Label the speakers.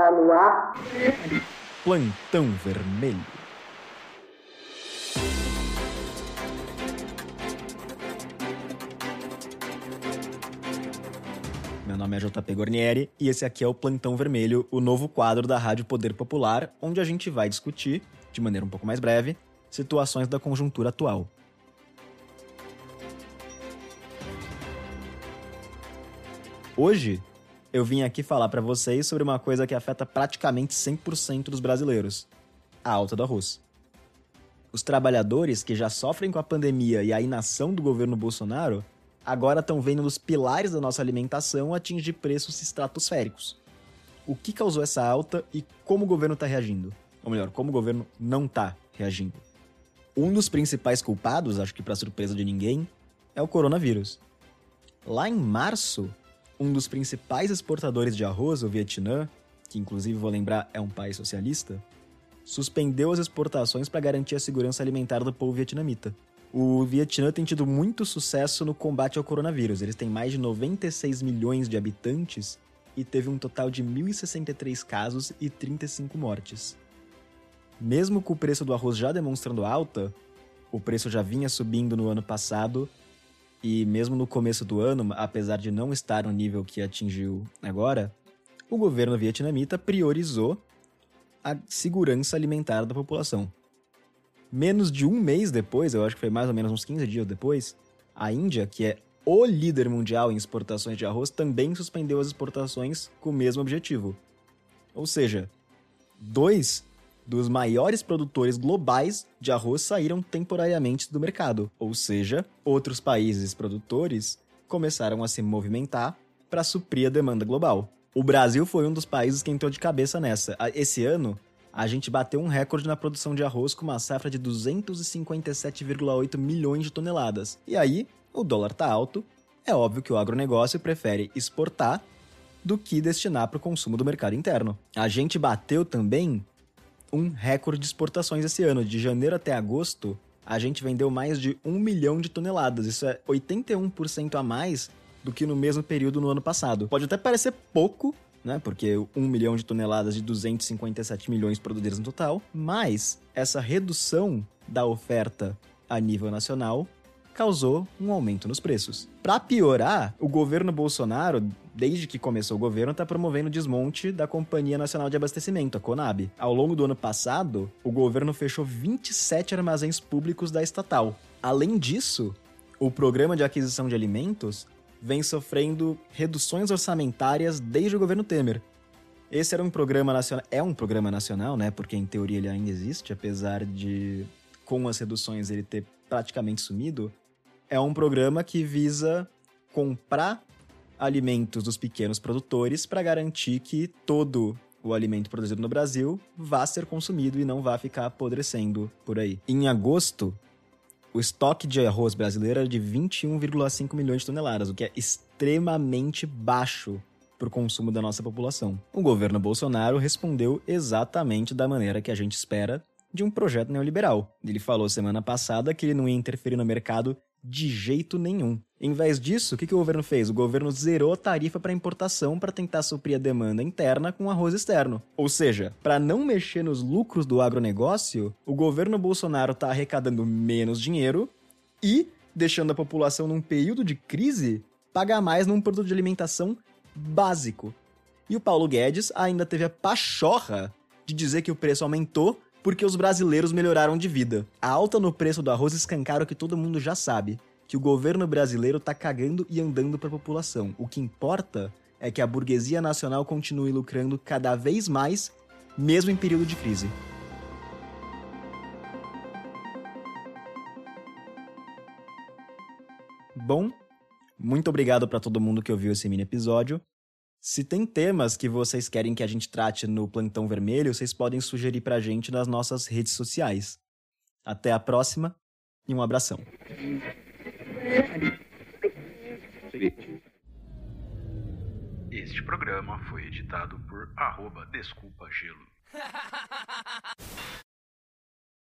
Speaker 1: Está no ar.
Speaker 2: Plantão Vermelho. Meu nome é JP Gornieri e esse aqui é o Plantão Vermelho, o novo quadro da Rádio Poder Popular, onde a gente vai discutir, de maneira um pouco mais breve, situações da conjuntura atual. Hoje, eu vim aqui falar para vocês sobre uma coisa que afeta praticamente 100% dos brasileiros: a alta do arroz. Os trabalhadores que já sofrem com a pandemia e a inação do governo Bolsonaro agora estão vendo os pilares da nossa alimentação atingir preços estratosféricos. O que causou essa alta e como o governo está reagindo? Ou melhor, como o governo não está reagindo? Um dos principais culpados, acho que para surpresa de ninguém, é o coronavírus. Lá em março, um dos principais exportadores de arroz, o Vietnã, que inclusive vou lembrar é um país socialista, suspendeu as exportações para garantir a segurança alimentar do povo vietnamita. O Vietnã tem tido muito sucesso no combate ao coronavírus. Eles têm mais de 96 milhões de habitantes e teve um total de 1.063 casos e 35 mortes. Mesmo com o preço do arroz já demonstrando alta, o preço já vinha subindo no ano passado e mesmo no começo do ano, apesar de não estar no nível que atingiu agora, o governo vietnamita priorizou a segurança alimentar da população. Menos de um mês depois, eu acho que foi mais ou menos uns 15 dias depois, a Índia, que é o líder mundial em exportações de arroz, também suspendeu as exportações com o mesmo objetivo. Ou seja, dois dos maiores produtores globais de arroz saíram temporariamente do mercado, ou seja, outros países produtores começaram a se movimentar para suprir a demanda global. O Brasil foi um dos países que entrou de cabeça nessa. Esse ano, a gente bateu um recorde na produção de arroz com uma safra de 257,8 milhões de toneladas. E aí, o dólar tá alto, é óbvio que o agronegócio prefere exportar do que destinar para o consumo do mercado interno. A gente bateu também um recorde de exportações esse ano. De janeiro até agosto, a gente vendeu mais de 1 milhão de toneladas. Isso é 81% a mais do que no mesmo período no ano passado. Pode até parecer pouco, né? Porque 1 milhão de toneladas de 257 milhões produzidas no total, mas essa redução da oferta a nível nacional causou um aumento nos preços. Para piorar, o governo Bolsonaro, desde que começou o governo, está promovendo o desmonte da Companhia Nacional de Abastecimento, a Conab. Ao longo do ano passado, o governo fechou 27 armazéns públicos da estatal. Além disso, o programa de aquisição de alimentos vem sofrendo reduções orçamentárias desde o governo Temer. Esse era um programa nacional, é um programa nacional, né? Porque em teoria ele ainda existe, apesar de com as reduções ele ter praticamente sumido é um programa que visa comprar alimentos dos pequenos produtores para garantir que todo o alimento produzido no Brasil vá ser consumido e não vá ficar apodrecendo por aí. Em agosto, o estoque de arroz brasileiro era de 21,5 milhões de toneladas, o que é extremamente baixo para o consumo da nossa população. O governo Bolsonaro respondeu exatamente da maneira que a gente espera de um projeto neoliberal. Ele falou semana passada que ele não ia interferir no mercado de jeito nenhum. Em vez disso, o que, que o governo fez? O governo zerou a tarifa para importação para tentar suprir a demanda interna com arroz externo. Ou seja, para não mexer nos lucros do agronegócio, o governo Bolsonaro está arrecadando menos dinheiro e deixando a população num período de crise pagar mais num produto de alimentação básico. E o Paulo Guedes ainda teve a pachorra de dizer que o preço aumentou porque os brasileiros melhoraram de vida. A alta no preço do arroz escancara o que todo mundo já sabe, que o governo brasileiro tá cagando e andando para a população. O que importa é que a burguesia nacional continue lucrando cada vez mais, mesmo em período de crise. Bom, muito obrigado para todo mundo que ouviu esse mini episódio. Se tem temas que vocês querem que a gente trate no Plantão Vermelho, vocês podem sugerir pra gente nas nossas redes sociais. Até a próxima e um abração.
Speaker 3: Este programa foi editado por arroba Desculpa Gelo.